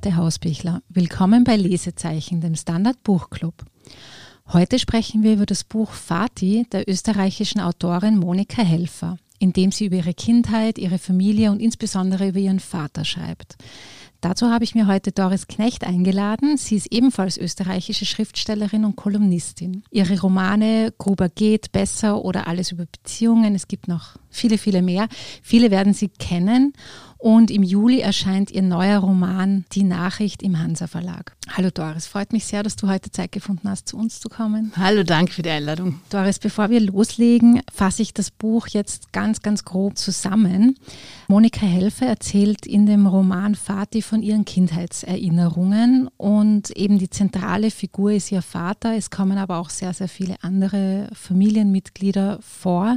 Beate Hausbichler. Willkommen bei Lesezeichen, dem Standard Buchclub. Heute sprechen wir über das Buch Fati der österreichischen Autorin Monika Helfer, in dem sie über ihre Kindheit, ihre Familie und insbesondere über ihren Vater schreibt. Dazu habe ich mir heute Doris Knecht eingeladen. Sie ist ebenfalls österreichische Schriftstellerin und Kolumnistin. Ihre Romane Gruber geht, Besser oder Alles über Beziehungen, es gibt noch viele, viele mehr. Viele werden Sie kennen. Und im Juli erscheint ihr neuer Roman Die Nachricht im Hansa Verlag. Hallo Doris, freut mich sehr, dass du heute Zeit gefunden hast, zu uns zu kommen. Hallo, danke für die Einladung. Doris, bevor wir loslegen, fasse ich das Buch jetzt ganz, ganz grob zusammen. Monika Helfer erzählt in dem Roman Vati von ihren Kindheitserinnerungen und eben die zentrale Figur ist ihr Vater. Es kommen aber auch sehr, sehr viele andere Familienmitglieder vor.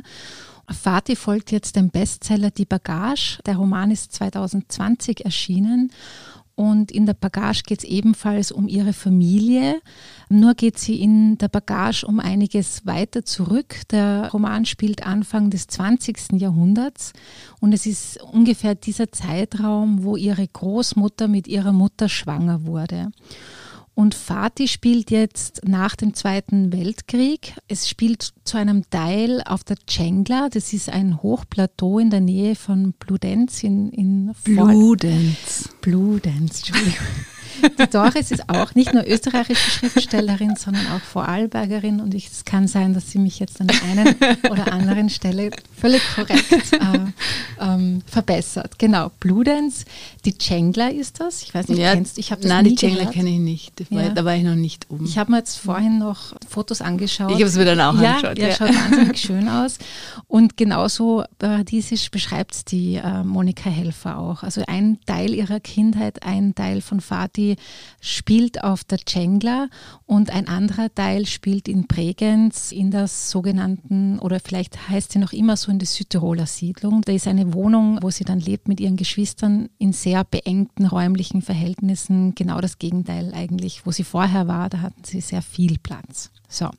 Fatih folgt jetzt dem Bestseller Die Bagage. Der Roman ist 2020 erschienen. Und in der Bagage geht es ebenfalls um ihre Familie. Nur geht sie in der Bagage um einiges weiter zurück. Der Roman spielt Anfang des 20. Jahrhunderts und es ist ungefähr dieser Zeitraum, wo ihre Großmutter mit ihrer Mutter schwanger wurde. Und Fatih spielt jetzt nach dem Zweiten Weltkrieg. Es spielt zu einem Teil auf der Cengla. Das ist ein Hochplateau in der Nähe von Bludenz in, in Bludenz. Bludenz, Entschuldigung. Die Doris ist auch nicht nur österreichische Schriftstellerin, sondern auch Vorarlbergerin und ich, es kann sein, dass sie mich jetzt an der einen oder anderen Stelle völlig korrekt äh, ähm, verbessert. Genau, Bludenz, die Cengler ist das. Ich weiß nicht, ja, kennst du? Ich habe Nein, die Cengler kenne ich nicht. Ja. Da war ich noch nicht oben. Ich habe mir jetzt vorhin noch Fotos angeschaut. Ich habe es mir dann auch ja, angeschaut. Ja, ja, schaut wahnsinnig schön aus. Und genauso paradiesisch beschreibt es die äh, Monika Helfer auch. Also ein Teil ihrer Kindheit, ein Teil von Fatih spielt auf der Cengla und ein anderer Teil spielt in Bregenz in der sogenannten, oder vielleicht heißt sie noch immer so in der Südtiroler Siedlung. Da ist eine Wohnung, wo sie dann lebt mit ihren Geschwistern in sehr beengten räumlichen Verhältnissen. Genau das Gegenteil eigentlich, wo sie vorher war, da hatten sie sehr viel Platz. So.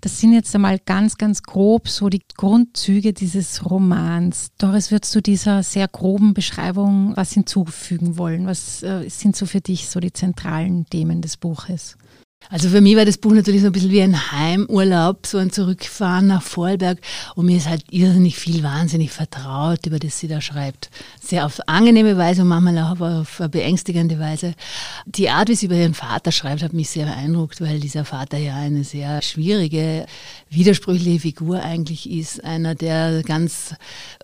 Das sind jetzt einmal ganz, ganz grob so die Grundzüge dieses Romans. Doris, würdest du dieser sehr groben Beschreibung was hinzufügen wollen? Was äh, sind so für dich so die zentralen Themen des Buches? Also für mich war das Buch natürlich so ein bisschen wie ein Heimurlaub, so ein Zurückfahren nach Vorarlberg. Und mir ist halt irrsinnig viel wahnsinnig vertraut, über das sie da schreibt. Sehr auf angenehme Weise und manchmal auch auf beängstigende Weise. Die Art, wie sie über ihren Vater schreibt, hat mich sehr beeindruckt, weil dieser Vater ja eine sehr schwierige, widersprüchliche Figur eigentlich ist. Einer, der ganz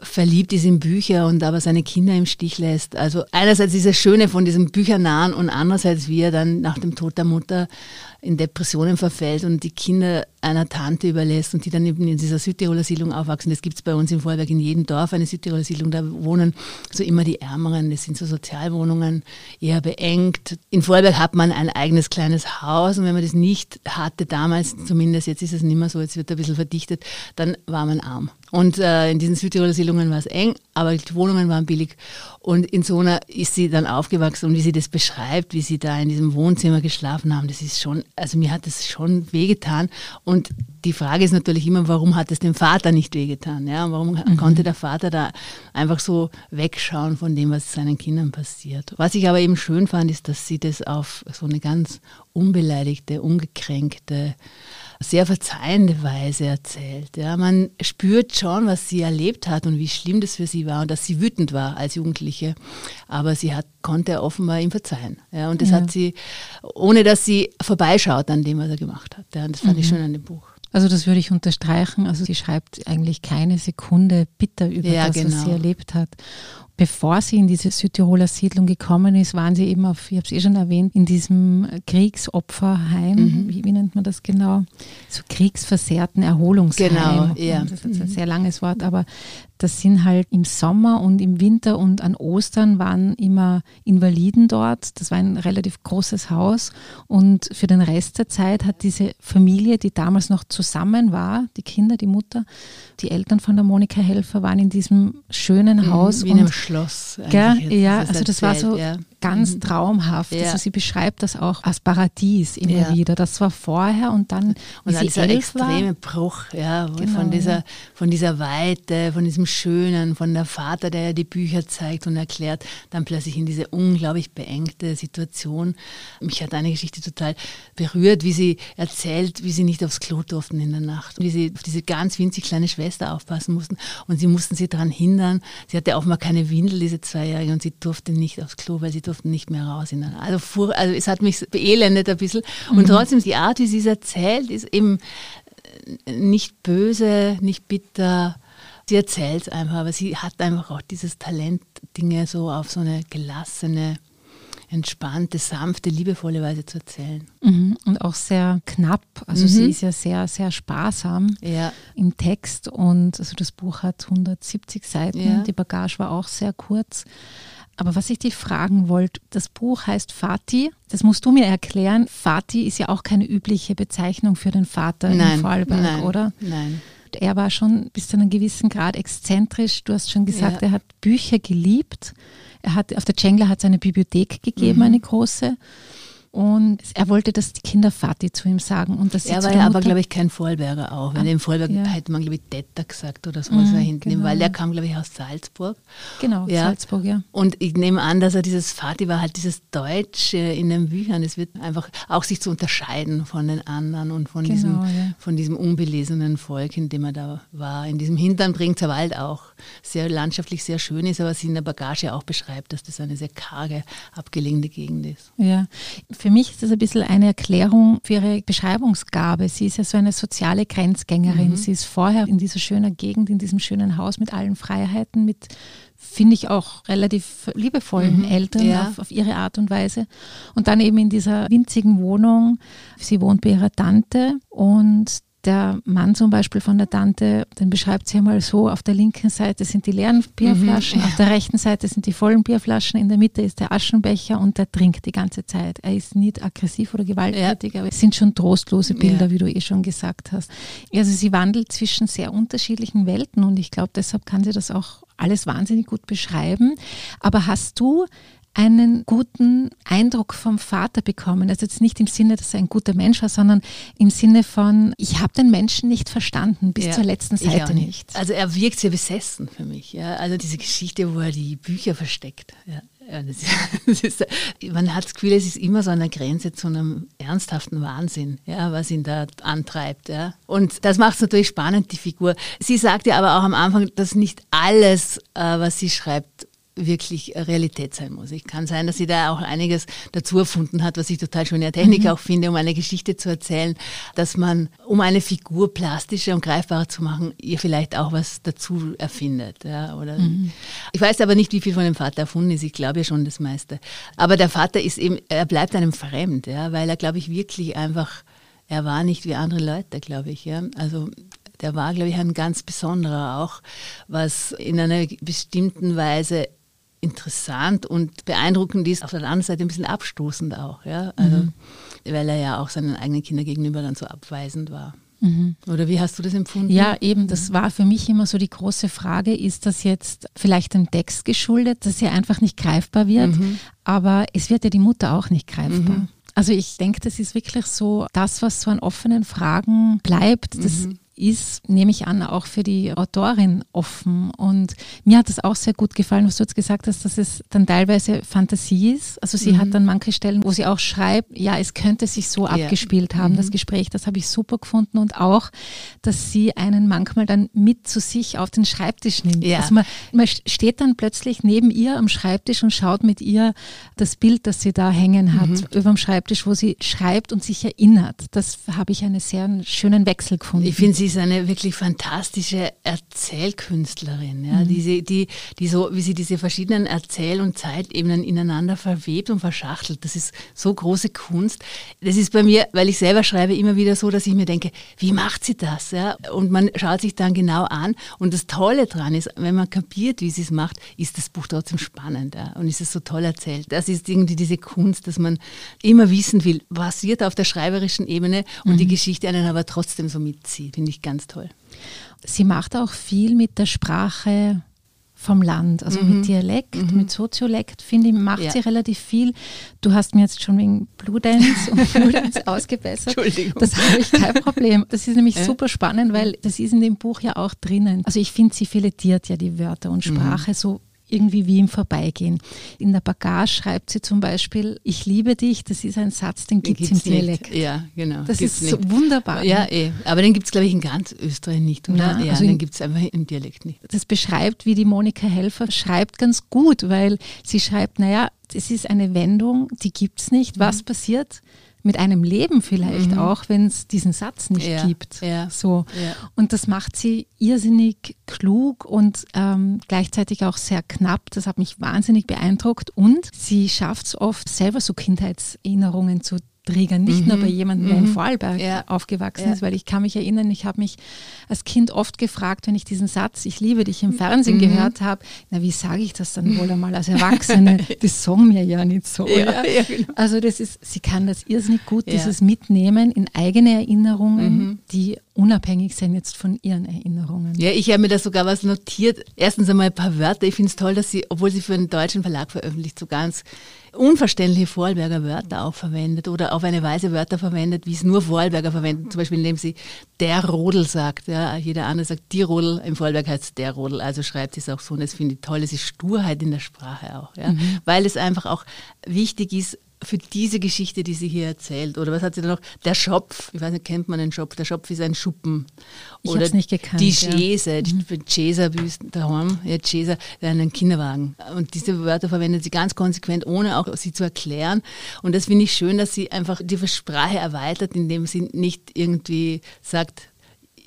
verliebt ist in Bücher und aber seine Kinder im Stich lässt. Also einerseits dieses Schöne von diesem Büchernahen und andererseits, wie er dann nach dem Tod der Mutter in Depressionen verfällt und die Kinder einer Tante überlässt und die dann eben in dieser Südtiroler Siedlung aufwachsen. Das gibt es bei uns in Vorwerk in jedem Dorf, eine Südtiroler Siedlung, da wohnen so immer die Ärmeren, das sind so Sozialwohnungen, eher beengt. In Vorwerk hat man ein eigenes kleines Haus und wenn man das nicht hatte, damals zumindest, jetzt ist es nicht mehr so, jetzt wird ein bisschen verdichtet, dann war man arm. Und äh, in diesen Südtiroler Siedlungen war es eng, aber die Wohnungen waren billig. Und in so einer ist sie dann aufgewachsen und wie sie das beschreibt, wie sie da in diesem Wohnzimmer geschlafen haben, das ist schon, also mir hat das schon wehgetan. Und die Frage ist natürlich immer, warum hat es dem Vater nicht wehgetan? Ja? Warum mhm. konnte der Vater da einfach so wegschauen von dem, was seinen Kindern passiert? Was ich aber eben schön fand, ist, dass sie das auf so eine ganz unbeleidigte, ungekränkte, sehr verzeihende Weise erzählt. Ja, man spürt schon, was sie erlebt hat und wie schlimm das für sie war und dass sie wütend war als Jugendliche. Aber sie hat, konnte offenbar ihm verzeihen. Ja, und das ja. hat sie, ohne dass sie vorbeischaut an dem, was er gemacht hat. Ja, und das fand mhm. ich schön an dem Buch. Also das würde ich unterstreichen. Also sie schreibt eigentlich keine Sekunde bitter über ja, das, genau. was sie erlebt hat. Bevor sie in diese Südtiroler Siedlung gekommen ist, waren sie eben auf, ich habe es eh schon erwähnt, in diesem Kriegsopferheim. Mhm. Wie, wie, nennt man das genau? So kriegsversehrten Erholungsheim. Genau, ja. Das ist ein mhm. sehr langes Wort, aber das sind halt im Sommer und im Winter und an Ostern waren immer Invaliden dort. Das war ein relativ großes Haus. Und für den Rest der Zeit hat diese Familie, die damals noch zusammen war, die Kinder, die Mutter, die Eltern von der Monika Helfer waren in diesem schönen mhm, Haus. Wie in einem Schloss. Gell, ja, also das war so, ja. Ganz mhm. traumhaft. Ja. Also sie beschreibt das auch als Paradies immer ja. wieder. Das war vorher und dann und dann dieser extreme war. Bruch, ja, genau. von dieser von dieser Weite, von diesem Schönen, von der Vater, der ja die Bücher zeigt und erklärt, dann plötzlich in diese unglaublich beengte Situation. Mich hat eine Geschichte total berührt, wie sie erzählt, wie sie nicht aufs Klo durften in der Nacht, wie sie auf diese ganz winzig kleine Schwester aufpassen mussten und sie mussten sie daran hindern. Sie hatte auch mal keine Windel, diese Zweijährige, und sie durfte nicht aufs Klo, weil sie durften nicht mehr raus. Also, fuhr, also es hat mich beelendet ein bisschen. Und mhm. trotzdem, die Art, wie sie es erzählt, ist eben nicht böse, nicht bitter. Sie erzählt es einfach, aber sie hat einfach auch dieses Talent, Dinge so auf so eine gelassene, entspannte, sanfte, liebevolle Weise zu erzählen. Mhm. Und auch sehr knapp. Also mhm. sie ist ja sehr, sehr sparsam ja. im Text. Und also das Buch hat 170 Seiten. Ja. Die Bagage war auch sehr kurz. Aber was ich dich fragen wollte, das Buch heißt Vati. Das musst du mir erklären. Vati ist ja auch keine übliche Bezeichnung für den Vater nein, in Vorarlberg, nein, oder? Nein. Er war schon bis zu einem gewissen Grad exzentrisch. Du hast schon gesagt, ja. er hat Bücher geliebt. Er hat auf der Cengler hat es eine Bibliothek gegeben, mhm. eine große. Und er wollte, dass die Kinder Vati zu ihm sagen. Und dass er war ja aber, glaube ich, kein Vorarlberger auch. Weil ah, im Vorarlberg ja. hätte man, glaube ich, Detter gesagt oder so, mhm, hinten genau. weil der kam, glaube ich, aus Salzburg. Genau, ja. Salzburg, ja. Und ich nehme an, dass er dieses Vati war halt dieses Deutsche in den Büchern. Es wird einfach auch sich zu unterscheiden von den anderen und von, genau, diesem, ja. von diesem unbelesenen Volk, in dem er da war. In diesem Hintern bringt der Wald auch sehr landschaftlich sehr schön ist, aber sie in der Bagage auch beschreibt, dass das eine sehr karge, abgelegene Gegend ist. Ja, für mich ist das ein bisschen eine Erklärung für ihre Beschreibungsgabe. Sie ist ja so eine soziale Grenzgängerin. Mhm. Sie ist vorher in dieser schönen Gegend, in diesem schönen Haus mit allen Freiheiten, mit finde ich auch relativ liebevollen mhm, Eltern ja. auf, auf, ihre Art und Weise. Und dann eben in dieser winzigen Wohnung. Sie wohnt bei ihrer Tante und der Mann zum Beispiel von der Tante, den beschreibt sie einmal so, auf der linken Seite sind die leeren Bierflaschen, mhm, ja. auf der rechten Seite sind die vollen Bierflaschen, in der Mitte ist der Aschenbecher und der trinkt die ganze Zeit. Er ist nicht aggressiv oder gewalttätig, ja. aber es sind schon trostlose Bilder, ja. wie du eh schon gesagt hast. Also sie wandelt zwischen sehr unterschiedlichen Welten und ich glaube, deshalb kann sie das auch alles wahnsinnig gut beschreiben. Aber hast du einen guten Eindruck vom Vater bekommen. Also jetzt nicht im Sinne, dass er ein guter Mensch war, sondern im Sinne von, ich habe den Menschen nicht verstanden, bis ja, zur letzten Seite nicht. Also er wirkt sehr besessen für mich. Ja. Also diese Geschichte, wo er die Bücher versteckt. Ja. Ja, das das ist, man hat das Gefühl, es ist immer so an der Grenze zu einem ernsthaften Wahnsinn, ja, was ihn da antreibt. Ja. Und das macht es natürlich spannend, die Figur. Sie sagt ja aber auch am Anfang, dass nicht alles, äh, was sie schreibt, wirklich Realität sein muss. Ich kann sein, dass sie da auch einiges dazu erfunden hat, was ich total schöne Technik mhm. auch finde, um eine Geschichte zu erzählen, dass man, um eine Figur plastischer und greifbarer zu machen, ihr vielleicht auch was dazu erfindet. Ja, oder mhm. Ich weiß aber nicht, wie viel von dem Vater erfunden ist. Ich glaube ja schon das meiste. Aber der Vater ist eben, er bleibt einem fremd, ja, weil er, glaube ich, wirklich einfach, er war nicht wie andere Leute, glaube ich. Ja. Also der war, glaube ich, ein ganz besonderer auch, was in einer bestimmten Weise interessant und beeindruckend ist, auf der anderen Seite ein bisschen abstoßend auch, ja. Also, mhm. weil er ja auch seinen eigenen Kindern gegenüber dann so abweisend war. Mhm. Oder wie hast du das empfunden? Ja, eben, das war für mich immer so die große Frage, ist das jetzt vielleicht dem Text geschuldet, dass er einfach nicht greifbar wird, mhm. aber es wird ja die Mutter auch nicht greifbar. Mhm. Also ich denke, das ist wirklich so das, was so an offenen Fragen bleibt, das mhm ist, nehme ich an, auch für die Autorin offen. Und mir hat es auch sehr gut gefallen, was du jetzt gesagt hast, dass es dann teilweise Fantasie ist. Also sie mhm. hat dann manche Stellen, wo sie auch schreibt, ja, es könnte sich so ja. abgespielt haben, mhm. das Gespräch. Das habe ich super gefunden. Und auch, dass sie einen manchmal dann mit zu sich auf den Schreibtisch nimmt. Ja. Also man, man steht dann plötzlich neben ihr am Schreibtisch und schaut mit ihr das Bild, das sie da hängen hat, mhm. über dem Schreibtisch, wo sie schreibt und sich erinnert. Das habe ich einen sehr schönen Wechsel gefunden. Ich finde, sie ist eine wirklich fantastische Erzählkünstlerin, ja, mhm. die, die, die so, wie sie diese verschiedenen Erzähl- und Zeitebenen ineinander verwebt und verschachtelt. Das ist so große Kunst. Das ist bei mir, weil ich selber schreibe, immer wieder so, dass ich mir denke, wie macht sie das? Ja? Und man schaut sich dann genau an. Und das Tolle daran ist, wenn man kapiert, wie sie es macht, ist das Buch trotzdem spannend. Ja? Und ist es so toll erzählt. Das ist irgendwie diese Kunst, dass man immer wissen will, was wird auf der schreiberischen Ebene und mhm. die Geschichte einen aber trotzdem so mitzieht. Finde ich ganz toll. Sie macht auch viel mit der Sprache vom Land, also mhm. mit Dialekt, mhm. mit Soziolekt, finde ich, macht ja. sie relativ viel. Du hast mir jetzt schon wegen Bludenz und Bludenz ausgebessert. Entschuldigung. Das habe ich kein Problem. Das ist nämlich ja. super spannend, weil das ist in dem Buch ja auch drinnen. Also ich finde, sie filetiert ja die Wörter und mhm. Sprache mhm. so irgendwie wie im Vorbeigehen. In der Bagage schreibt sie zum Beispiel, ich liebe dich, das ist ein Satz, den gibt es im Dialekt. Ja, genau. Das gibt's ist so wunderbar. Ja, eh. aber den gibt es, glaube ich, in ganz Österreich nicht, oder? Ja, ja also den gibt es einfach im Dialekt nicht. Das beschreibt, wie die Monika Helfer schreibt, ganz gut, weil sie schreibt, naja, es ist eine Wendung, die gibt es nicht. Was mhm. passiert? Mit einem Leben vielleicht mhm. auch, wenn es diesen Satz nicht ja, gibt. Ja, so. Ja. Und das macht sie irrsinnig klug und ähm, gleichzeitig auch sehr knapp. Das hat mich wahnsinnig beeindruckt. Und sie schafft es oft, selber so Kindheitserinnerungen zu triggern. Nicht mhm. nur bei jemandem, der in mhm. Vorarlberg ja. aufgewachsen ja. ist, weil ich kann mich erinnern, ich habe mich als Kind oft gefragt, wenn ich diesen Satz, ich liebe dich im Fernsehen mhm. gehört habe, na wie sage ich das dann wohl einmal als Erwachsene? das sagen mir ja nicht so. Ja, genau. Also das ist, sie kann das irrsinnig gut, dieses Mitnehmen in eigene Erinnerungen, mhm. die unabhängig sind jetzt von ihren Erinnerungen. Ja, ich habe mir da sogar was notiert. Erstens einmal ein paar Wörter. Ich finde es toll, dass sie, obwohl sie für einen deutschen Verlag veröffentlicht, so ganz unverständliche Vorarlberger Wörter auch verwendet oder auf eine Weise Wörter verwendet, wie es nur Vorarlberger verwenden. Zum Beispiel, indem sie der Rodel sagt. Ja, jeder andere sagt die Rodel, im Vorarlberg heißt es der Rodel. Also schreibt sie es auch so und das finde ich toll. Es ist Sturheit in der Sprache auch. Ja, mhm. Weil es einfach auch wichtig ist, für diese Geschichte, die sie hier erzählt? Oder was hat sie da noch? Der Schopf, ich weiß nicht, kennt man den Schopf? Der Schopf ist ein Schuppen. Ich Oder nicht gekannt, die Schäse, ja. die mhm. Chaser-Büsten daheim, ja, Chaser, einen Kinderwagen. Und diese Wörter verwendet sie ganz konsequent, ohne auch sie zu erklären. Und das finde ich schön, dass sie einfach die Sprache erweitert, indem sie nicht irgendwie sagt,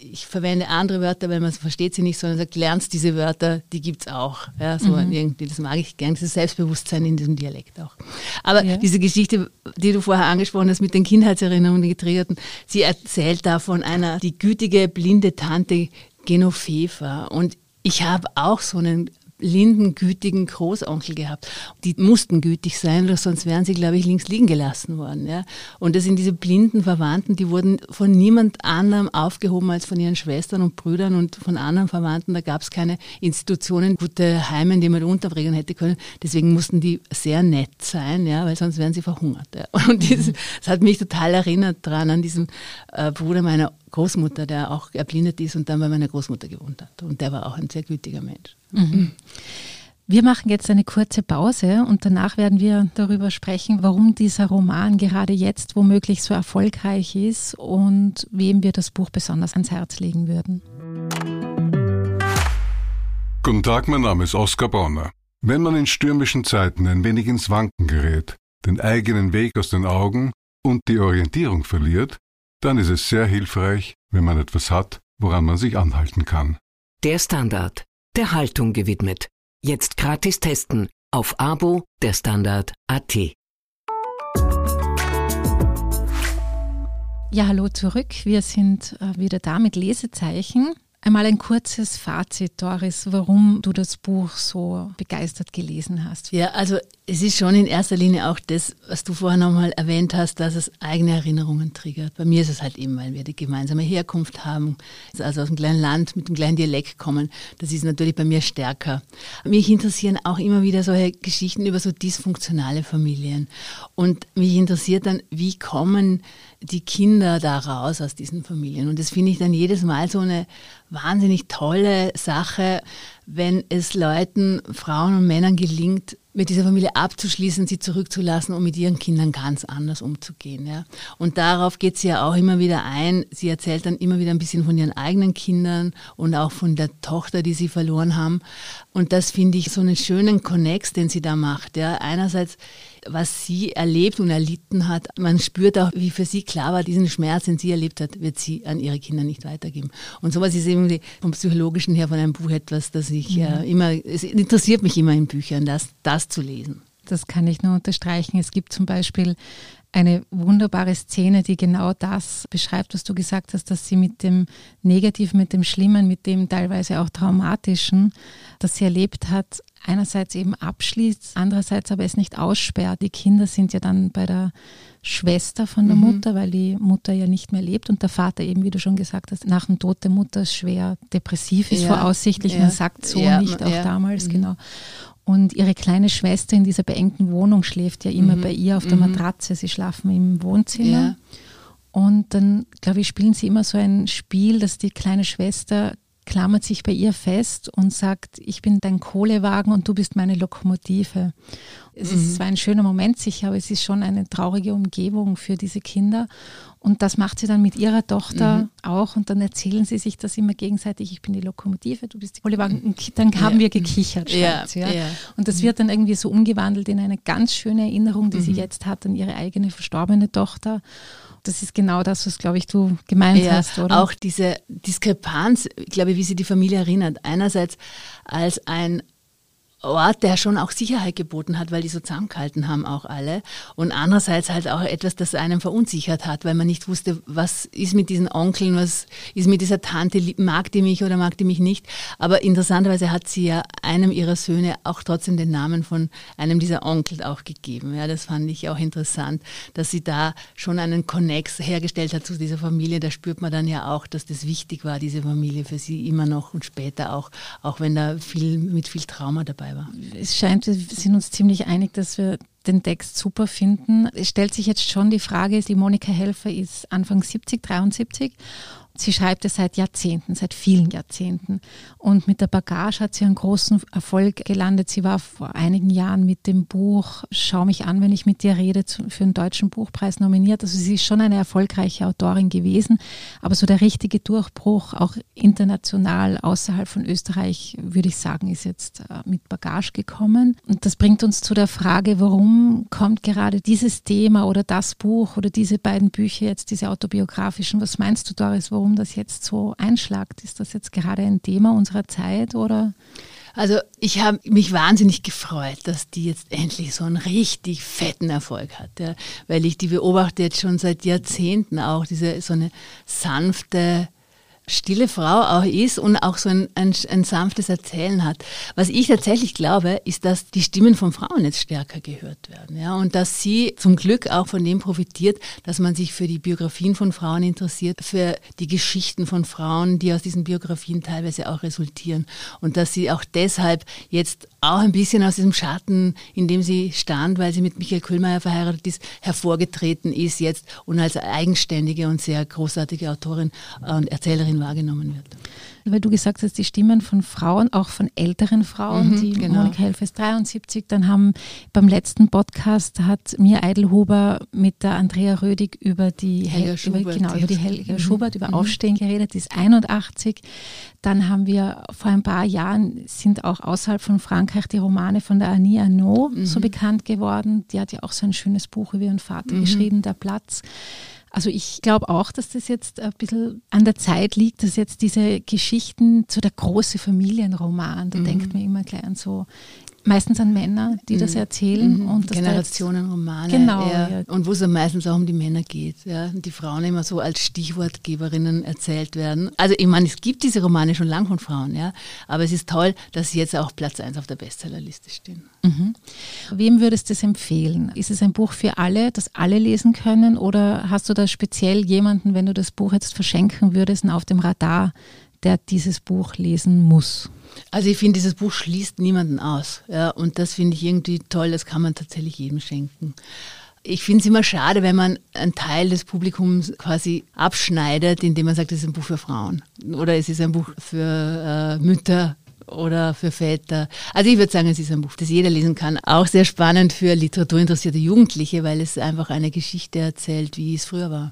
ich verwende andere Wörter, weil man versteht sie nicht, sondern sagt, lernst diese Wörter, die gibt es auch. Ja, so mhm. irgendwie, das mag ich gerne, dieses Selbstbewusstsein in diesem Dialekt auch. Aber ja. diese Geschichte, die du vorher angesprochen hast mit den Kindheitserinnerungen, die getriggerten, sie erzählt da von einer, die gütige, blinde Tante Genoveva. Und ich habe auch so einen blinden, gütigen Großonkel gehabt. Die mussten gütig sein, sonst wären sie, glaube ich, links liegen gelassen worden. Ja. Und das sind diese blinden Verwandten, die wurden von niemand anderem aufgehoben als von ihren Schwestern und Brüdern und von anderen Verwandten. Da gab es keine Institutionen, gute Heime, die man unterbringen hätte können. Deswegen mussten die sehr nett sein, ja, weil sonst wären sie verhungert. Ja. Und das, das hat mich total erinnert dran an diesen äh, Bruder meiner Großmutter, der auch erblindet ist und dann bei meiner Großmutter gewohnt hat. Und der war auch ein sehr gütiger Mensch. Mhm. Wir machen jetzt eine kurze Pause und danach werden wir darüber sprechen, warum dieser Roman gerade jetzt womöglich so erfolgreich ist und wem wir das Buch besonders ans Herz legen würden. Guten Tag, mein Name ist Oskar Bonner. Wenn man in stürmischen Zeiten ein wenig ins Wanken gerät, den eigenen Weg aus den Augen und die Orientierung verliert, dann ist es sehr hilfreich, wenn man etwas hat, woran man sich anhalten kann. Der Standard, der Haltung gewidmet. Jetzt gratis testen auf Abo der Standard AT. Ja, hallo zurück. Wir sind äh, wieder da mit Lesezeichen. Einmal ein kurzes Fazit, Doris, warum du das Buch so begeistert gelesen hast. Ja, also es ist schon in erster Linie auch das, was du vorher nochmal erwähnt hast, dass es eigene Erinnerungen triggert. Bei mir ist es halt eben, weil wir die gemeinsame Herkunft haben, also aus einem kleinen Land mit einem kleinen Dialekt kommen. Das ist natürlich bei mir stärker. Mich interessieren auch immer wieder solche Geschichten über so dysfunktionale Familien. Und mich interessiert dann, wie kommen die Kinder da raus aus diesen Familien. Und das finde ich dann jedes Mal so eine wahnsinnig tolle Sache, wenn es Leuten, Frauen und Männern gelingt, mit dieser Familie abzuschließen, sie zurückzulassen und mit ihren Kindern ganz anders umzugehen. Ja. Und darauf geht sie ja auch immer wieder ein. Sie erzählt dann immer wieder ein bisschen von ihren eigenen Kindern und auch von der Tochter, die sie verloren haben. Und das finde ich so einen schönen Connex, den sie da macht. Ja. Einerseits was sie erlebt und erlitten hat. Man spürt auch, wie für sie klar war, diesen Schmerz, den sie erlebt hat, wird sie an ihre Kinder nicht weitergeben. Und sowas ist eben vom Psychologischen her von einem Buch etwas, das ich mhm. äh, immer, es interessiert mich immer in Büchern, das, das zu lesen. Das kann ich nur unterstreichen. Es gibt zum Beispiel eine wunderbare Szene, die genau das beschreibt, was du gesagt hast, dass sie mit dem Negativen, mit dem Schlimmen, mit dem teilweise auch Traumatischen, das sie erlebt hat, einerseits eben abschließt, andererseits aber es nicht aussperrt. Die Kinder sind ja dann bei der Schwester von der mhm. Mutter, weil die Mutter ja nicht mehr lebt und der Vater eben, wie du schon gesagt hast, nach dem Tod der Mutter schwer depressiv ist, ja. voraussichtlich. Ja. Man sagt so ja. nicht, auch damals, mhm. genau. Und ihre kleine Schwester in dieser beengten Wohnung schläft ja immer mhm. bei ihr auf der mhm. Matratze. Sie schlafen im Wohnzimmer. Und dann, glaube ich, spielen sie immer so ein Spiel, dass die kleine Schwester klammert sich bei ihr fest und sagt, ich bin dein Kohlewagen und du bist meine Lokomotive. Es mhm. ist zwar ein schöner Moment sicher, aber es ist schon eine traurige Umgebung für diese Kinder. Und das macht sie dann mit ihrer Tochter mhm. auch. Und dann erzählen sie sich das immer gegenseitig, ich bin die Lokomotive, du bist die Kohlewagen. Und dann haben ja. wir gekichert. Ja. ja. Und das wird dann irgendwie so umgewandelt in eine ganz schöne Erinnerung, die mhm. sie jetzt hat an ihre eigene verstorbene Tochter. Das ist genau das, was, glaube ich, du gemeint ja, hast, oder? Auch diese Diskrepanz, glaube ich, wie sie die Familie erinnert. Einerseits als ein Ort, der schon auch Sicherheit geboten hat, weil die so zusammengehalten haben auch alle. Und andererseits halt auch etwas, das einem verunsichert hat, weil man nicht wusste, was ist mit diesen Onkeln, was ist mit dieser Tante, mag die mich oder mag die mich nicht. Aber interessanterweise hat sie ja einem ihrer Söhne auch trotzdem den Namen von einem dieser Onkel auch gegeben. Ja, das fand ich auch interessant, dass sie da schon einen Connex hergestellt hat zu dieser Familie. Da spürt man dann ja auch, dass das wichtig war, diese Familie für sie immer noch und später auch, auch wenn da viel, mit viel Trauma dabei war. Es scheint, wir sind uns ziemlich einig, dass wir den Text super finden. Es stellt sich jetzt schon die Frage, die Monika Helfer ist Anfang 70, 73 Sie schreibt es seit Jahrzehnten, seit vielen Jahrzehnten. Und mit der Bagage hat sie einen großen Erfolg gelandet. Sie war vor einigen Jahren mit dem Buch Schau mich an, wenn ich mit dir rede, für den Deutschen Buchpreis nominiert. Also sie ist schon eine erfolgreiche Autorin gewesen. Aber so der richtige Durchbruch, auch international außerhalb von Österreich, würde ich sagen, ist jetzt äh, mit Bagage gekommen. Und das bringt uns zu der Frage, warum kommt gerade dieses Thema oder das Buch oder diese beiden Bücher jetzt, diese autobiografischen, was meinst du, Doris, warum warum das jetzt so einschlagt. Ist das jetzt gerade ein Thema unserer Zeit oder? Also ich habe mich wahnsinnig gefreut, dass die jetzt endlich so einen richtig fetten Erfolg hat, ja, weil ich die beobachte jetzt schon seit Jahrzehnten auch diese so eine sanfte stille Frau auch ist und auch so ein, ein, ein, sanftes Erzählen hat. Was ich tatsächlich glaube, ist, dass die Stimmen von Frauen jetzt stärker gehört werden. Ja, und dass sie zum Glück auch von dem profitiert, dass man sich für die Biografien von Frauen interessiert, für die Geschichten von Frauen, die aus diesen Biografien teilweise auch resultieren. Und dass sie auch deshalb jetzt auch ein bisschen aus diesem Schatten, in dem sie stand, weil sie mit Michael Köhlmeier verheiratet ist, hervorgetreten ist jetzt und als eigenständige und sehr großartige Autorin und Erzählerin wahrgenommen wird. Weil du gesagt hast, die Stimmen von Frauen, auch von älteren Frauen, mhm, die genau. Monika Helf ist 73, dann haben beim letzten Podcast hat mir Eidelhuber mit der Andrea Rödig über die Helga Hel Schubert, über, genau, über die Helga mhm. Schubert, über mhm. Aufstehen geredet, die ist 81. Dann haben wir vor ein paar Jahren sind auch außerhalb von Frankreich die Romane von der Annie Arnaud so mhm. bekannt geworden. Die hat ja auch so ein schönes Buch über ihren Vater mhm. geschrieben, Der Platz. Also ich glaube auch, dass das jetzt ein bisschen an der Zeit liegt, dass jetzt diese Geschichten zu der großen Familienroman, da mhm. denkt man immer gleich an so meistens an Männer, die das mhm. erzählen. Mhm. Und Generationenromane. Genau. Ja. Ja. Und wo es meistens auch um die Männer geht. Ja. Und die Frauen immer so als Stichwortgeberinnen erzählt werden. Also ich meine, es gibt diese Romane schon lang von Frauen, ja. Aber es ist toll, dass sie jetzt auch Platz 1 auf der Bestsellerliste stehen. Mhm. Wem würdest du es empfehlen? Ist es ein Buch für alle, das alle lesen können? Oder hast du da speziell jemanden, wenn du das Buch jetzt verschenken würdest, auf dem Radar, der dieses Buch lesen muss? Also ich finde, dieses Buch schließt niemanden aus. Ja, und das finde ich irgendwie toll, das kann man tatsächlich jedem schenken. Ich finde es immer schade, wenn man einen Teil des Publikums quasi abschneidet, indem man sagt, es ist ein Buch für Frauen oder es ist ein Buch für äh, Mütter oder für Väter. Also ich würde sagen, es ist ein Buch, das jeder lesen kann. Auch sehr spannend für literaturinteressierte Jugendliche, weil es einfach eine Geschichte erzählt, wie es früher war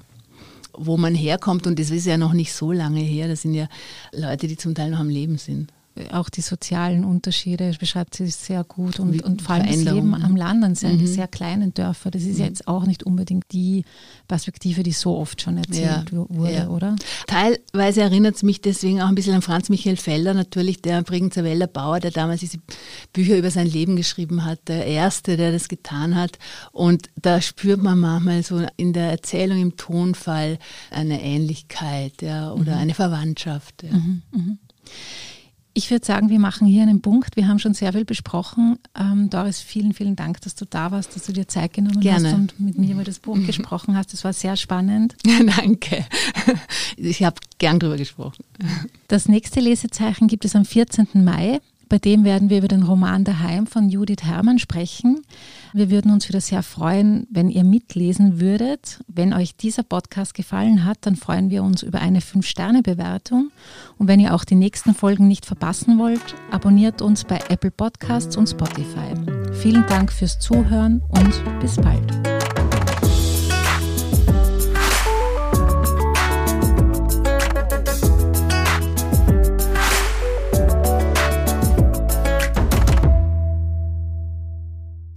wo man herkommt und das ist ja noch nicht so lange her. Das sind ja Leute, die zum Teil noch am Leben sind auch die sozialen Unterschiede beschreibt sie sehr gut und, und vor allem das Leben am Land an sehr, mhm. sehr kleinen Dörfern. Das ist mhm. jetzt auch nicht unbedingt die Perspektive, die so oft schon erzählt ja. wurde, ja. oder? Teilweise erinnert es mich deswegen auch ein bisschen an Franz Michael Feller, natürlich der Bregenzer Weller Bauer, der damals diese Bücher über sein Leben geschrieben hat, der Erste, der das getan hat. Und da spürt man manchmal so in der Erzählung, im Tonfall eine Ähnlichkeit ja, oder mhm. eine Verwandtschaft. Ja. Ich würde sagen, wir machen hier einen Punkt. Wir haben schon sehr viel besprochen. Ähm, Doris, vielen, vielen Dank, dass du da warst, dass du dir Zeit genommen Gerne. hast und mit mir über das Buch mhm. gesprochen hast. Das war sehr spannend. Danke. Ich habe gern drüber gesprochen. Das nächste Lesezeichen gibt es am 14. Mai. Bei dem werden wir über den Roman Daheim von Judith Herrmann sprechen. Wir würden uns wieder sehr freuen, wenn ihr mitlesen würdet. Wenn euch dieser Podcast gefallen hat, dann freuen wir uns über eine 5-Sterne-Bewertung. Und wenn ihr auch die nächsten Folgen nicht verpassen wollt, abonniert uns bei Apple Podcasts und Spotify. Vielen Dank fürs Zuhören und bis bald.